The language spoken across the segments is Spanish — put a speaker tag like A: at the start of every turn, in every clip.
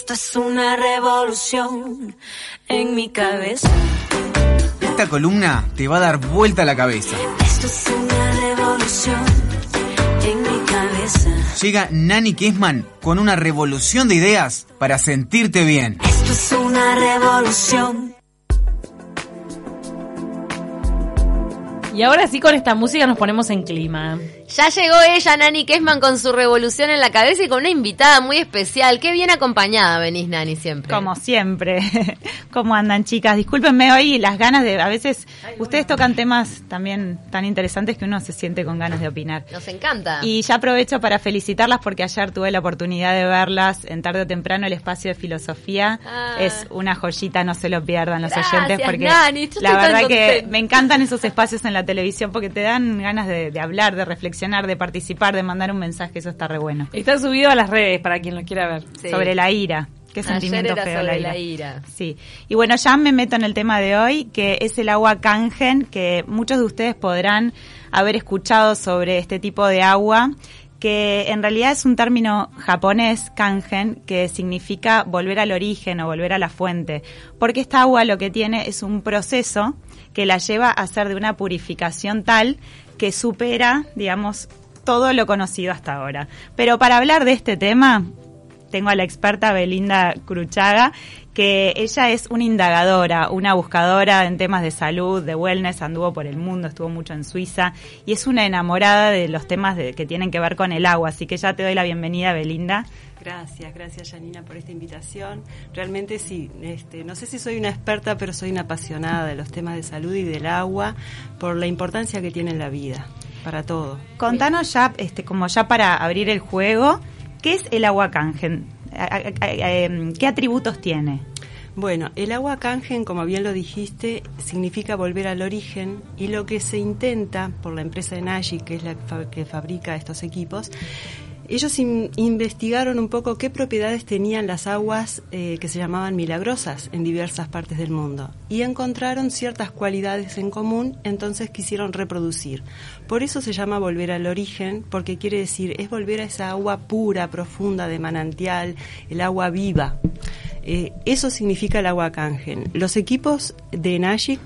A: Esto es una revolución en mi cabeza.
B: Esta columna te va a dar vuelta a la cabeza.
A: Esto es una revolución en mi cabeza.
B: Llega Nani Kessman con una revolución de ideas para sentirte bien.
A: Esto es una revolución.
C: Y ahora sí con esta música nos ponemos en clima.
D: Ya llegó ella, Nani Kessman, con su revolución en la cabeza y con una invitada muy especial. Qué bien acompañada venís, Nani, siempre.
E: Como siempre. ¿Cómo andan, chicas? Discúlpenme hoy las ganas de... A veces ustedes tocan temas también tan interesantes que uno se siente con ganas de opinar.
D: Nos encanta.
E: Y ya aprovecho para felicitarlas porque ayer tuve la oportunidad de verlas en tarde o temprano el espacio de filosofía.
D: Ah.
E: Es una joyita, no se lo pierdan los
D: Gracias,
E: oyentes porque
D: Nani, yo
E: la verdad que me encantan esos espacios en la televisión porque te dan ganas de, de hablar, de reflexionar, de participar, de mandar un mensaje, eso está re bueno.
C: Está subido a las redes para quien lo quiera ver.
D: Sí.
E: Sobre la ira. Qué
D: Ayer
E: sentimiento
D: era
E: feo
D: sobre
E: la
D: la
E: ira.
D: ira.
E: Sí. Y bueno, ya me meto en el tema de hoy, que es el agua kangen, que muchos de ustedes podrán haber escuchado sobre este tipo de agua, que en realidad es un término japonés, kangen, que significa volver al origen o volver a la fuente. Porque esta agua lo que tiene es un proceso que la lleva a ser de una purificación tal que supera, digamos, todo lo conocido hasta ahora. Pero para hablar de este tema, tengo a la experta Belinda Cruchaga, que ella es una indagadora, una buscadora en temas de salud, de wellness, anduvo por el mundo, estuvo mucho en Suiza y es una enamorada de los temas de- que tienen que ver con el agua. Así que ya te doy la bienvenida, Belinda.
F: Gracias, gracias Janina por esta invitación. Realmente sí, este, no sé si soy una experta, pero soy una apasionada de los temas de salud y del agua por la importancia que tiene en la vida, para todo.
E: Contanos ya, este, como ya para abrir el juego, ¿qué es el agua a- em, ¿Qué atributos tiene?
F: Bueno, el agua kangen, como bien lo dijiste, significa volver al origen y lo que se intenta por la empresa de Nashi, que es la que fabrica estos equipos, ellos in- investigaron un poco qué propiedades tenían las aguas eh, que se llamaban milagrosas en diversas partes del mundo y encontraron ciertas cualidades en común, entonces quisieron reproducir. Por eso se llama volver al origen, porque quiere decir es volver a esa agua pura, profunda, de manantial, el agua viva. Eh, eso significa el agua kangen. Los equipos de Nashik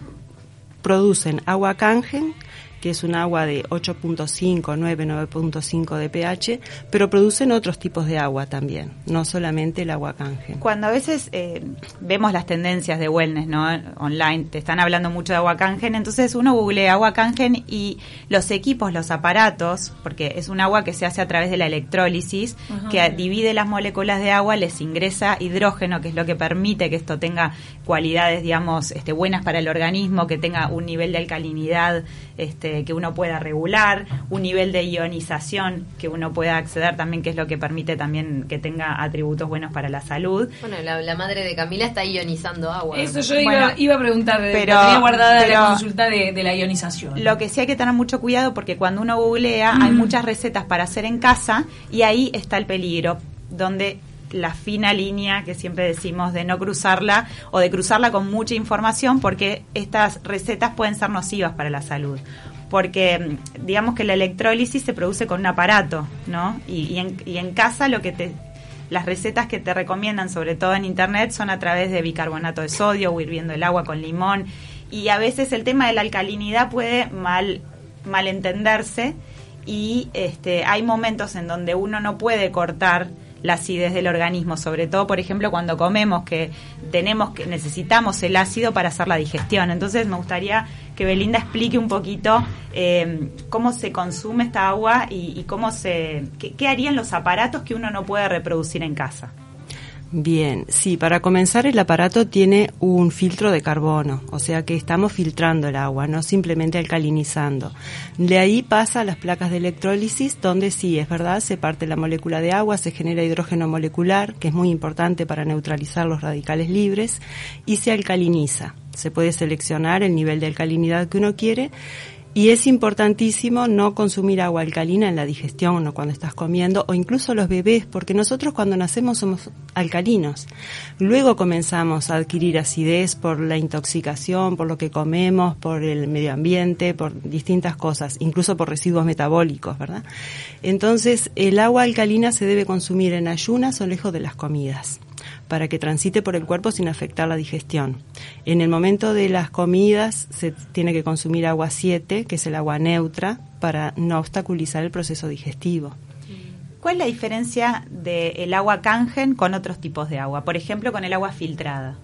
F: producen agua kangen, que es un agua de 8.5, 9, 9.5 de pH, pero producen otros tipos de agua también, no solamente el agua kangen.
E: Cuando a veces eh, vemos las tendencias de wellness, ¿no? Online, te están hablando mucho de agua kangen, entonces uno googlea agua kangen y los equipos, los aparatos, porque es un agua que se hace a través de la electrólisis, que divide las moléculas de agua, les ingresa hidrógeno, que es lo que permite que esto tenga cualidades, digamos, este, buenas para el organismo, que tenga un nivel de alcalinidad este, que uno pueda regular, un nivel de ionización que uno pueda acceder también, que es lo que permite también que tenga atributos buenos para la salud.
D: Bueno, la, la madre de Camila está ionizando agua.
C: Eso yo
E: Bueno,
C: iba, iba a preguntar,
E: pero-
C: tenía guardada
E: pero-
C: la consulta de, de la ionización.
E: Lo que sí hay que tener mucho cuidado porque cuando uno googlea hay muchas recetas para hacer en casa y ahí está el peligro, donde la fina línea que siempre decimos de no cruzarla o de cruzarla con mucha información porque estas recetas pueden ser nocivas para la salud. Porque digamos que la electrólisis se produce con un aparato, ¿no? Y, y en, y en casa lo que te las recetas que te recomiendan, sobre todo en internet, son a través de bicarbonato de sodio o hirviendo el agua con limón. Y a veces el tema de la alcalinidad puede mal malentenderse y este, hay momentos en donde uno no puede cortar la acidez del organismo, sobre todo, por ejemplo, cuando comemos, que tenemos que necesitamos el ácido para hacer la digestión. Entonces, me gustaría que Belinda explique un poquito eh, cómo se consume esta agua y, cómo se, qué, qué harían los aparatos que uno no puede reproducir en casa.
F: Bien, sí, para comenzar el aparato tiene un filtro de carbono, o sea que estamos filtrando el agua, no simplemente alcalinizando. De ahí pasa a las placas de electrólisis, donde sí, es verdad, se parte la molécula de agua, se genera hidrógeno molecular, que es muy importante para neutralizar los radicales libres, y se alcaliniza. Se puede seleccionar el nivel de alcalinidad que uno quiere y es importantísimo no consumir agua alcalina en la digestión o cuando estás comiendo, o incluso los bebés, porque nosotros cuando nacemos somos alcalinos. Luego comenzamos a adquirir acidez por la intoxicación, por lo que comemos, por el medio ambiente, por distintas cosas, incluso por residuos metabólicos, ¿verdad? Entonces, el agua alcalina se debe consumir en ayunas o lejos de las comidas para que transite por el cuerpo sin afectar la digestión. En el momento de las comidas se tiene que consumir agua 7, que es el agua neutra, para no obstaculizar el proceso digestivo.
E: ¿Cuál es la diferencia del agua cangen con otros tipos de agua? Por ejemplo, con el agua filtrada.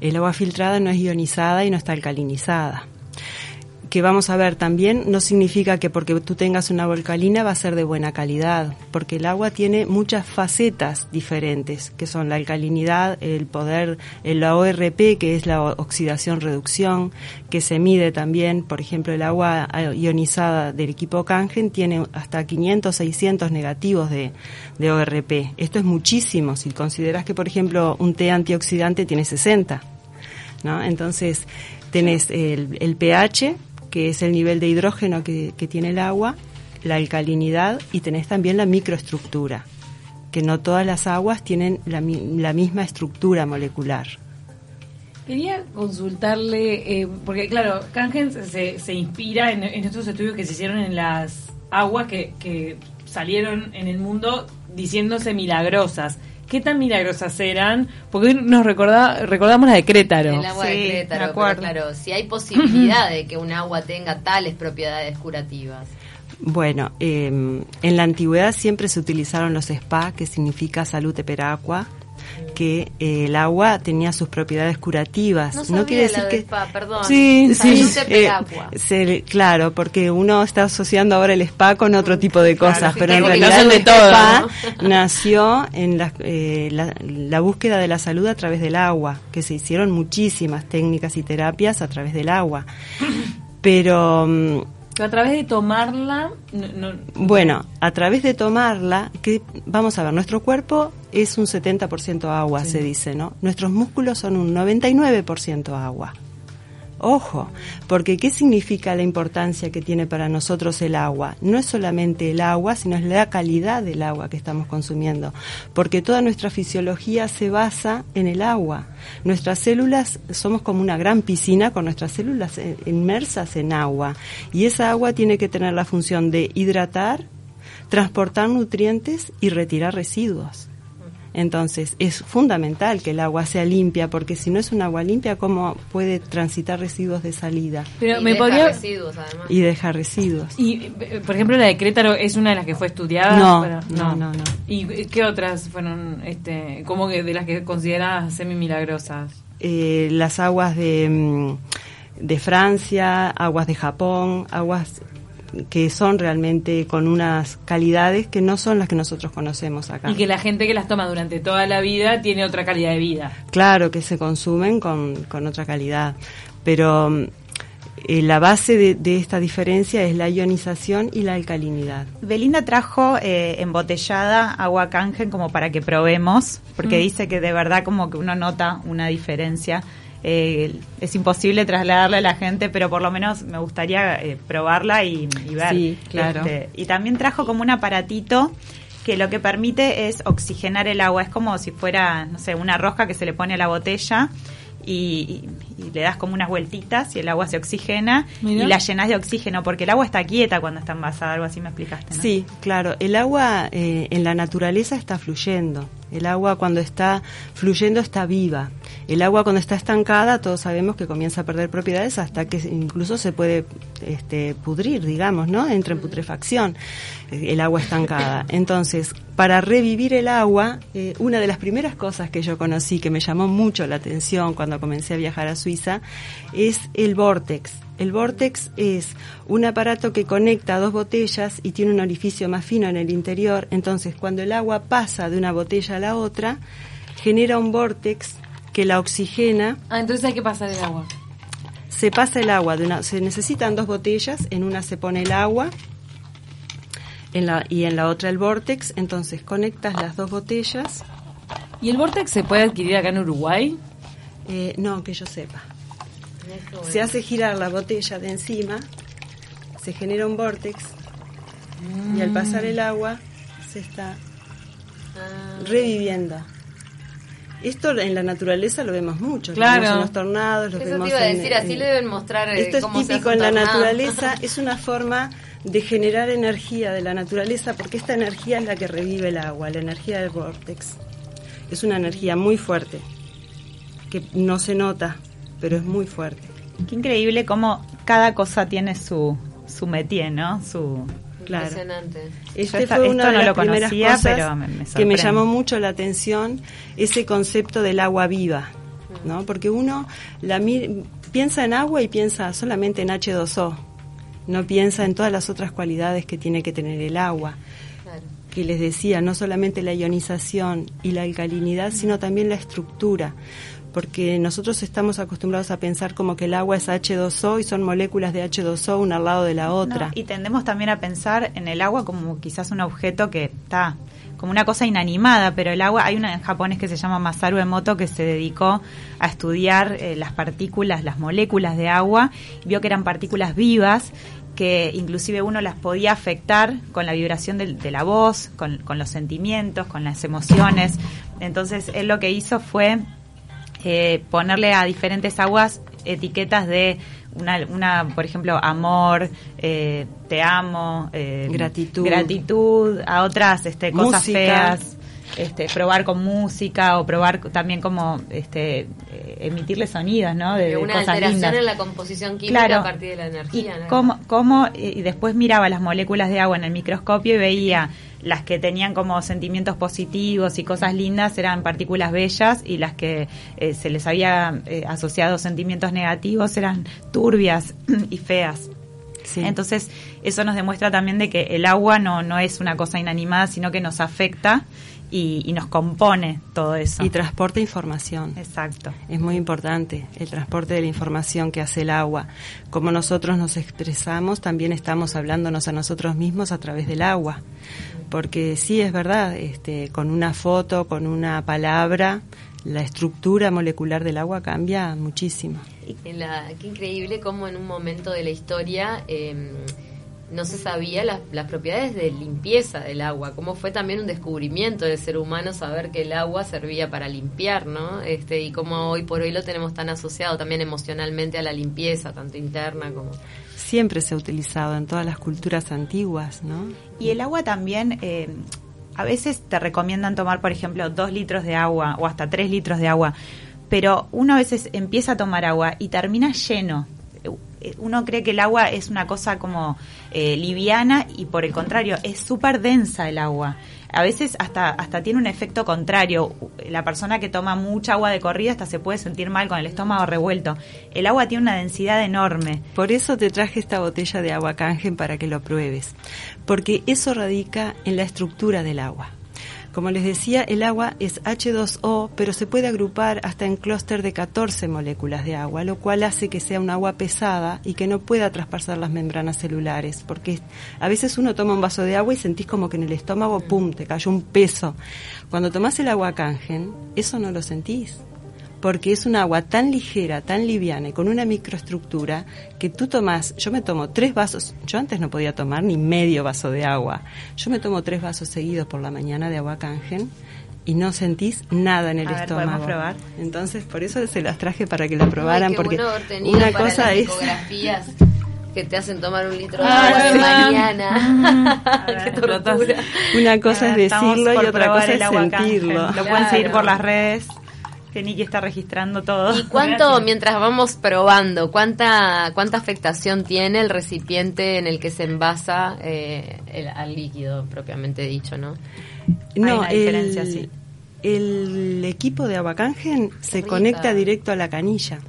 F: El agua filtrada no es ionizada y no está alcalinizada que vamos a ver también no significa que porque tú tengas una agua alcalina va a ser de buena calidad, porque el agua tiene muchas facetas diferentes, que son la alcalinidad, el poder, el ORP, que es la oxidación-reducción, que se mide también, por ejemplo, el agua ionizada del equipo Kangen tiene hasta 500, 600 negativos de, de ORP. Esto es muchísimo, si consideras que, por ejemplo, un té antioxidante tiene 60. ¿no? Entonces, tenés el, el pH, que es el nivel de hidrógeno que, tiene el agua, la alcalinidad y tenés también la microestructura, que no todas las aguas tienen la, misma estructura molecular.
C: Quería consultarle, eh, porque claro, Kangen se, se inspira en, estos estudios que se hicieron en las aguas que salieron en el mundo diciéndose milagrosas. ¿Qué tan milagrosas eran? Porque hoy nos recorda, recordamos la de Crétaro.
D: El agua de Crétaro, claro, si hay posibilidad de que un agua tenga tales propiedades curativas.
F: Bueno, em, en la antigüedad siempre se utilizaron los spa, que significa salud per aqua, que eh, el agua tenía sus propiedades curativas.
D: No,
F: quiere
D: decir que perdón.
F: Sí, sí. Eh, claro, porque uno está asociando ahora el spa con otro tipo de cosas, pero en realidad el spa nació en la, eh, la, la búsqueda de la salud a través del agua, que se hicieron muchísimas técnicas y terapias a través del agua. Pero mm,
C: a través de tomarla...
F: Bueno, a través de tomarla, que vamos a ver, nuestro cuerpo es un 70% agua, se dice, ¿no? Nuestros músculos son un 99% agua. Ojo, porque ¿qué significa la importancia que tiene para nosotros el agua? No es solamente el agua, sino es la calidad del agua que estamos consumiendo, porque toda nuestra fisiología se basa en el agua. Nuestras células somos como una gran piscina con nuestras células eh, inmersas en agua y esa agua tiene que tener la función de hidratar, transportar nutrientes y retirar residuos. Entonces, es fundamental que el agua sea limpia, porque si no es un agua limpia, ¿cómo puede transitar residuos de salida?
D: Pero y me podría... residuos, además.
F: Y dejar residuos.
C: Y, por ejemplo, la de Crétaro es una de las que fue estudiada.
F: No, no, no, no,
C: ¿Y qué otras fueron, este, como que de las que consideradas semi-milagrosas?
F: Eh, las aguas de, mm, de Francia, aguas de Japón, aguas que son realmente con unas calidades que no son las que nosotros conocemos acá.
C: Y que la gente que las toma durante toda la vida tiene otra calidad de vida.
F: Claro, que se consumen con, con otra calidad. Pero mm, eh, la base de, esta diferencia es la ionización y la alcalinidad.
E: Belinda trajo eh, embotellada agua cangen como para que probemos, porque mm. dice que de verdad como que uno nota una diferencia eh, es imposible trasladarle a la gente, pero por lo menos me gustaría eh, probarla y, ver.
F: Sí, claro.
E: Este, y también trajo como un aparatito que lo que permite es oxigenar el agua. Es como si fuera, no sé, una rosca que se le pone a la botella y, le das como unas vueltitas y el agua se oxigena y la llenas de oxígeno, porque el agua está quieta cuando está envasada, algo así me explicaste. ¿no?
F: Sí, claro, el agua eh, en la naturaleza está fluyendo. El agua cuando está fluyendo está viva. El agua cuando está estancada, todos sabemos que comienza a perder propiedades hasta que incluso se puede este, pudrir, digamos, ¿no? Entra en putrefacción eh, el agua estancada. Entonces, para revivir el agua, eh, una de las primeras cosas que yo conocí que me llamó mucho la atención cuando comencé a viajar a Suiza es el vortex. El vortex es un aparato que conecta dos botellas y tiene un orificio más fino en el interior. Entonces, cuando el agua pasa de una botella a la otra, genera un vortex que la oxigena.
C: Ah, entonces hay que pasar el agua.
F: Se pasa el agua, de una, se necesitan dos botellas, en una se pone el agua en la, y en la otra el vortex, entonces conectas las dos botellas.
C: ¿Y el vortex se puede adquirir acá en Uruguay?
F: Eh, no, que yo sepa. Se hace girar la botella de encima, se genera un vortex y al pasar el agua se está ah. reviviendo. Esto en la naturaleza lo vemos mucho,
C: claro.
F: en los tornados, lo vemos
D: te iba a decir, así le deben mostrar
F: eh, Esto es típico en la naturaleza, es una forma de generar energía de la naturaleza porque esta energía es la que revive el agua, la energía del vortex. Es una energía muy fuerte, que no se nota, pero es muy fuerte.
E: Qué increíble cómo cada cosa tiene su, su métier, ¿no? Su,
F: Claro.
D: Impresionante.
F: Este
E: esta-
F: fue
E: esto
F: una de
E: no
F: las
E: lo
F: primeras
E: conocía,
F: cosas
E: pero me- me
F: que me llamó mucho la atención ese concepto del agua viva, ¿no? Porque uno la piensa en agua y piensa solamente en H2O, no piensa en todas las otras cualidades que tiene que tener el agua.
D: Claro.
F: Que les decía, no solamente la ionización y la alcalinidad, sino también la estructura. Porque nosotros estamos acostumbrados a pensar como que el agua es H2O y son moléculas de H2O una al lado de la otra.
E: No, y tendemos también a pensar en el agua como quizás un objeto que está como una cosa inanimada, pero el agua, hay una en japonés que se llama Masaru Emoto que se dedicó a estudiar eh, las partículas, las moléculas de agua, y vio que eran partículas vivas que inclusive uno las podía afectar con la vibración del- de, la voz, con, con los sentimientos, con las emociones. Entonces él lo que hizo fue eh, ponerle a diferentes aguas etiquetas de una, una por ejemplo, amor, eh, te amo, eh,
F: Gratitud.
E: gratitud, a otras este, cosas
F: Música.
E: feas, este, probar con música o probar también como este, eh, emitirle sonidos, ¿no? De, de
D: una
E: cosas
D: alteración
E: lindas.
D: en la composición química
E: Claro.
D: a partir de la
E: Y
D: energía. ¿no?
E: cómo, cómo- y después miraba las moléculas de agua en el microscopio y veía las que tenían como sentimientos positivos y cosas lindas eran partículas bellas y las que eh, se les había eh, asociado sentimientos negativos eran turbias y feas.
F: Sí.
E: Entonces, eso nos demuestra también de que el agua no, no es una cosa inanimada, sino que nos afecta y, y nos compone todo eso.
F: y transporta información.
E: Exacto.
F: Es muy importante el transporte de la información que hace el agua. Como nosotros nos expresamos, también estamos hablándonos a nosotros mismos a través del agua. Porque sí, es verdad, este, con una foto, con una palabra, la estructura molecular del agua cambia muchísimo.
D: Qué increíble cómo en un momento de la historia eh, no se sabía las, las propiedades de limpieza del agua, cómo fue también un descubrimiento del ser humano saber que el agua servía para limpiar, ¿no? Este, y cómo hoy por hoy lo tenemos tan asociado también emocionalmente a la limpieza, tanto interna como...
F: Siempre se ha utilizado en todas las culturas antiguas, ¿no?
E: Y el agua también, eh, a veces te recomiendan tomar, por ejemplo, dos litros de agua o hasta tres litros de agua, pero uno a veces empieza a tomar agua y termina lleno. Eh, Uno cree que el agua es una cosa como eh, liviana y por el contrario, es súper densa el agua. A veces hasta, hasta tiene un efecto contrario. La persona que toma mucha agua de corrida hasta se puede sentir mal con el estómago revuelto. El agua tiene una densidad enorme.
F: Por eso te traje esta botella de agua canjen para que lo pruebes, porque eso radica en la estructura del agua. Como les decía, el agua es H2O, pero se puede agrupar hasta en clúster de 14 moléculas de agua, lo cual hace que sea un agua pesada y que no pueda traspasar las membranas celulares, porque a veces uno toma un vaso de agua y sentís como que en el estómago, pum, te cayó un peso. Cuando tomás el agua canjen, eso no lo sentís porque es un agua tan ligera, tan liviana y con una microestructura que tú tomas, yo me tomo tres vasos, yo antes no podía tomar ni medio vaso de agua, yo me tomo tres vasos seguidos por la mañana de agua canjen y no sentís nada en el
E: A ver,
F: estómago.
E: ¿podemos probar?
F: Entonces, por eso se las traje para que la probaran,
D: Ay,
F: porque una
D: para
F: cosa
D: las
F: es...
D: ecografías que te hacen tomar un litro de
E: Ah,
D: agua de mañana. Qué tortura.
F: Una cosa es decirlo y otra cosa es sentirlo.
E: Lo pueden seguir por las redes. Que Niki está registrando todo.
D: ¿Y cuánto, mientras vamos probando, cuánta cuánta afectación tiene el recipiente en el que se envasa eh, el, al líquido propiamente dicho, no?
F: No,
E: una diferencia, sí.
F: el equipo de Abacangen se
D: rica.
F: conecta directo a la canilla.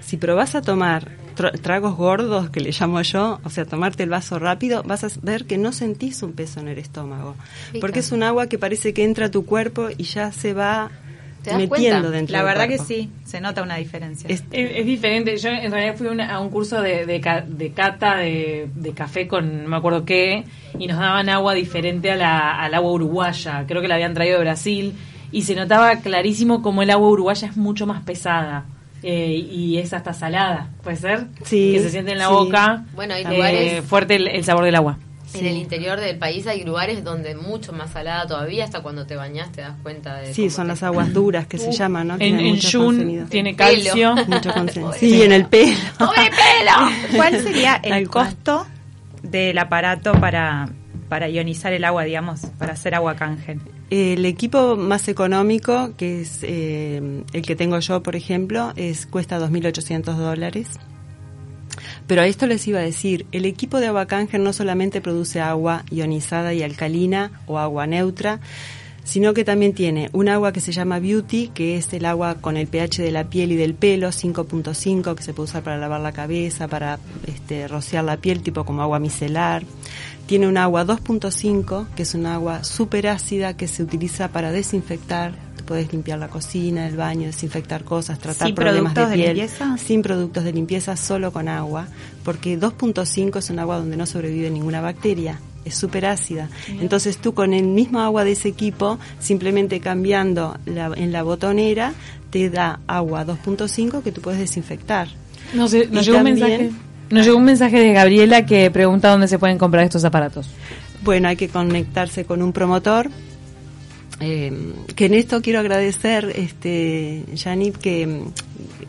F: Si probás a tomar tra- tragos gordos, que le llamo yo, o sea, tomarte el vaso rápido, vas a ver que no sentís un peso en el estómago.
D: Rica.
F: Porque es un agua que parece que entra a tu cuerpo y ya se va
D: ¿Te das
F: metiendo
D: cuenta?
F: dentro
E: La
F: del
E: verdad que sí, se nota una diferencia.
F: Es-
C: Es, es diferente. Yo en realidad fui una- a un curso de, de, ca- de cata de, de café con no me acuerdo qué y nos daban agua diferente a la, al agua uruguaya. Creo que la habían traído de Brasil y se notaba clarísimo como el agua uruguaya es mucho más pesada. eh, y es hasta salada, ¿puede ser?
F: Sí,
C: Que se siente en la
F: sí.
C: boca
D: Bueno, hay
C: eh, fuerte el, el sabor del agua.
D: En el interior del país hay lugares donde mucho más salada todavía, hasta cuando te bañas te das cuenta de
F: Sí, son
D: te-
F: las aguas duras que se llaman, ¿no?
C: En, en Jun tiene calcio.
F: Mucho contenido. Sí, en el pelo.
D: ¡Pobre pelo!
E: ¿Cuál sería el
F: Tal cual.
E: costo del aparato para, para ionizar el agua, digamos, para hacer agua canjen?
F: El equipo más económico, que es eh, el que tengo yo, por ejemplo, es cuesta 2.800 dólares. Pero a esto les iba a decir, el equipo de agua cángel no solamente produce agua ionizada y alcalina o agua neutra, sino que también tiene un agua que se llama Beauty, que es el agua con el pH de la piel y del pelo, 5.5, que se puede usar para lavar la cabeza, para este, rociar la piel, tipo como agua micelar. Tiene un agua 2.5, que es un agua súper ácida que se utiliza para desinfectar. Puedes limpiar la cocina, el baño, desinfectar cosas, tratar
E: ¿Sin
F: problemas de
E: productos de
F: piel.
E: limpieza?
F: Sin productos de limpieza, solo con agua, porque 2.5 es un agua donde no sobrevive ninguna bacteria. Es súper ácida. Entonces tú con el mismo agua de ese equipo, simplemente cambiando la- en la botonera, te da agua 2.5 que tú puedes desinfectar.
C: No sé, nos
F: Y
C: llegó un
F: también-
C: mensaje. Nos llegó un mensaje de Gabriela que pregunta dónde se pueden comprar estos aparatos.
F: Bueno, hay que conectarse con un promotor. Eh, que en esto quiero agradecer, este, Janit, que mm,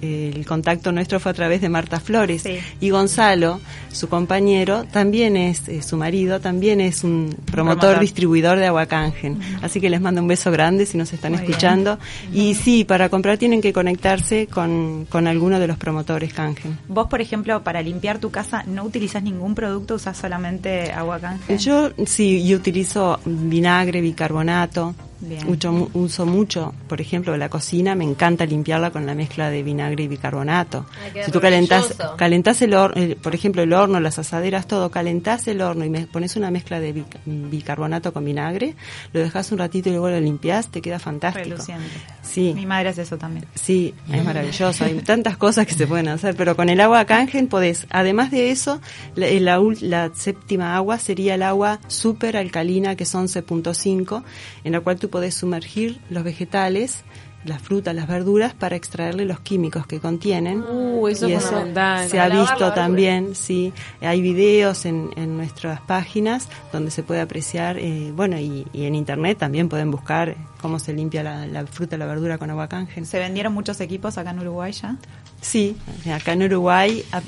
F: el contacto nuestro fue a través de Marta Flores
E: Sí.
F: y Gonzalo, su compañero, también es, eh, su marido, también es un promotor,
E: promotor.
F: distribuidor de Aguacangen. Así que les mando un beso grande si nos están
E: Muy
F: escuchando. Y sí, para comprar tienen que conectarse con, con alguno de los promotores Cangen.
E: Vos, por ejemplo, para limpiar tu casa no utilizas ningún producto, usas solamente agua.
F: Yo sí, yo utilizo vinagre, bicarbonato.
E: Bien.
F: Uso, uso mucho, por ejemplo, la cocina, me encanta limpiarla con la mezcla de vinagre y bicarbonato.
D: Ay, queda
F: si tú calentás, calentás el horno, por ejemplo, el horno, las asaderas, todo, calentás el horno y me pones una mezcla de bic- bicarbonato con vinagre, lo dejas un ratito y luego lo limpias, te queda fantástico.
E: Reluciente.
F: Sí.
E: Mi madre hace eso también.
F: Sí, es maravilloso. Hay tantas cosas que se pueden hacer, pero con el agua canjen podés. Además de eso, la, la ul- la séptima agua sería el agua super alcalina, que es 11.5, en la cual tú podés sumergir los vegetales, las frutas, las verduras, para extraerle los químicos que contienen.
C: Uh, eso
F: y
C: es
F: eso se ha visto también, sí. Hay videos en, en nuestras páginas donde se puede apreciar, eh, bueno, y, y en internet también pueden buscar cómo se limpia la, la fruta, la verdura con agua.
E: Se vendieron muchos equipos acá en Uruguay ya.
F: Sí, acá en Uruguay, a-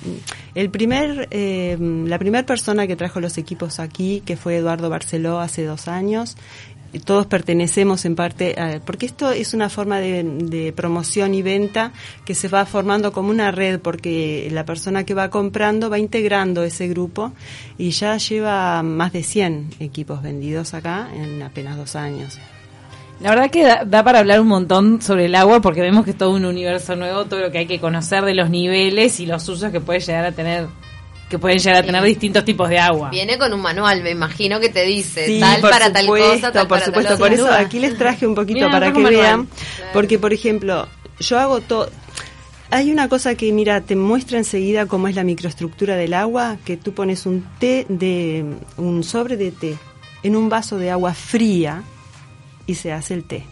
F: el primer, eh, la primera persona que trajo los equipos aquí, que fue Eduardo Barceló hace dos años, todos pertenecemos en parte, a- porque esto es una forma de, de promoción y venta que se va formando como una red, porque la persona que va comprando va integrando ese grupo y ya lleva más de 100 equipos vendidos acá en apenas dos años.
C: La verdad que da, da para hablar un montón sobre el agua porque vemos que es todo un universo nuevo, todo lo que hay que conocer de los niveles y los usos que puede llegar a tener, que pueden llegar a tener
D: Sí.
C: distintos tipos de agua.
D: Viene con un manual, me imagino que te dice
F: Sí,
D: tal
F: por
D: para tal cosa, tal
F: por
D: para
F: supuesto.
D: tal
F: Por eso aquí les traje un poquito
C: Mira,
F: para que
C: manual.
F: vean,
D: Claro.
F: porque por ejemplo, yo hago todo. Hay una cosa que, mira, te muestra enseguida cómo es la microestructura del agua, que tú pones un té de, un sobre de té en un vaso de agua fría y se hace el té.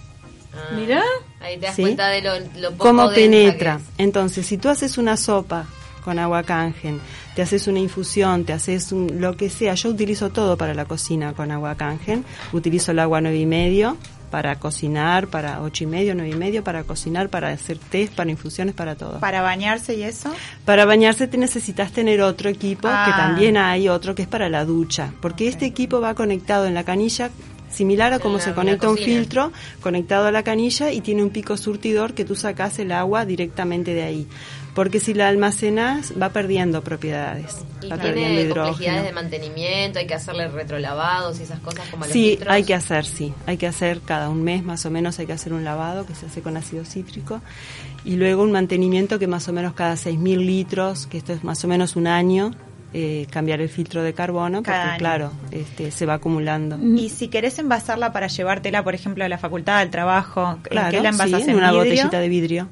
D: Ah,
C: Mirá.
D: Ahí te das
F: ¿Sí?
D: cuenta de lo, lo poco
F: cómo penetra.
D: que es.
F: Entonces, si tú haces una sopa con agua canjen, te haces una infusión, te haces un- lo que sea, yo utilizo todo para la cocina con agua canjen, utilizo el agua nueve y medio para cocinar, para ocho y medio, nueve y medio, para cocinar, para hacer té, para infusiones, para todo.
E: Para bañarse y eso.
F: Para bañarse te necesitas tener otro equipo,
E: Ah.
F: que también hay otro que es para la ducha, porque este equipo va conectado en la canilla similar a como
D: la-
F: se conecta un filtro, conectado a la canilla y tiene un pico surtidor que tú sacas el agua directamente de ahí. Porque si la almacenas va perdiendo propiedades,
D: Y
F: va
D: tiene complejidades de mantenimiento, hay que hacerle retrolavados y esas cosas como los
F: Sí,
D: litros.
F: hay que hacer, sí. Hay que hacer cada un mes más o menos, hay que hacer un lavado que se hace con ácido cítrico y luego un mantenimiento que más o menos cada 6.000 litros, que esto es más o menos un año, eh, cambiar el filtro de carbono, porque
E: año.
F: claro, este, se va acumulando.
E: Y si querés envasarla para llevártela, por ejemplo, a la facultad, al trabajo, ¿en qué la envasas?
F: sí, en una
E: vidrio?
F: botellita de vidrio.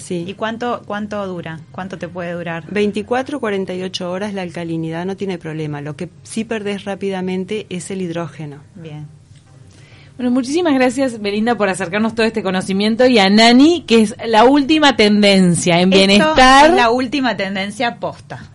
F: Sí.
E: ¿Y cuánto, cuánto dura? ¿Cuánto te puede durar?
F: 24, 48 horas la alcalinidad no tiene problema. Lo que sí perdés rápidamente es el hidrógeno.
E: Bien.
C: Bueno, muchísimas gracias Belinda por acercarnos todo este conocimiento y a Nani, que es la última tendencia en
E: Esto
C: bienestar.
E: es la última tendencia posta.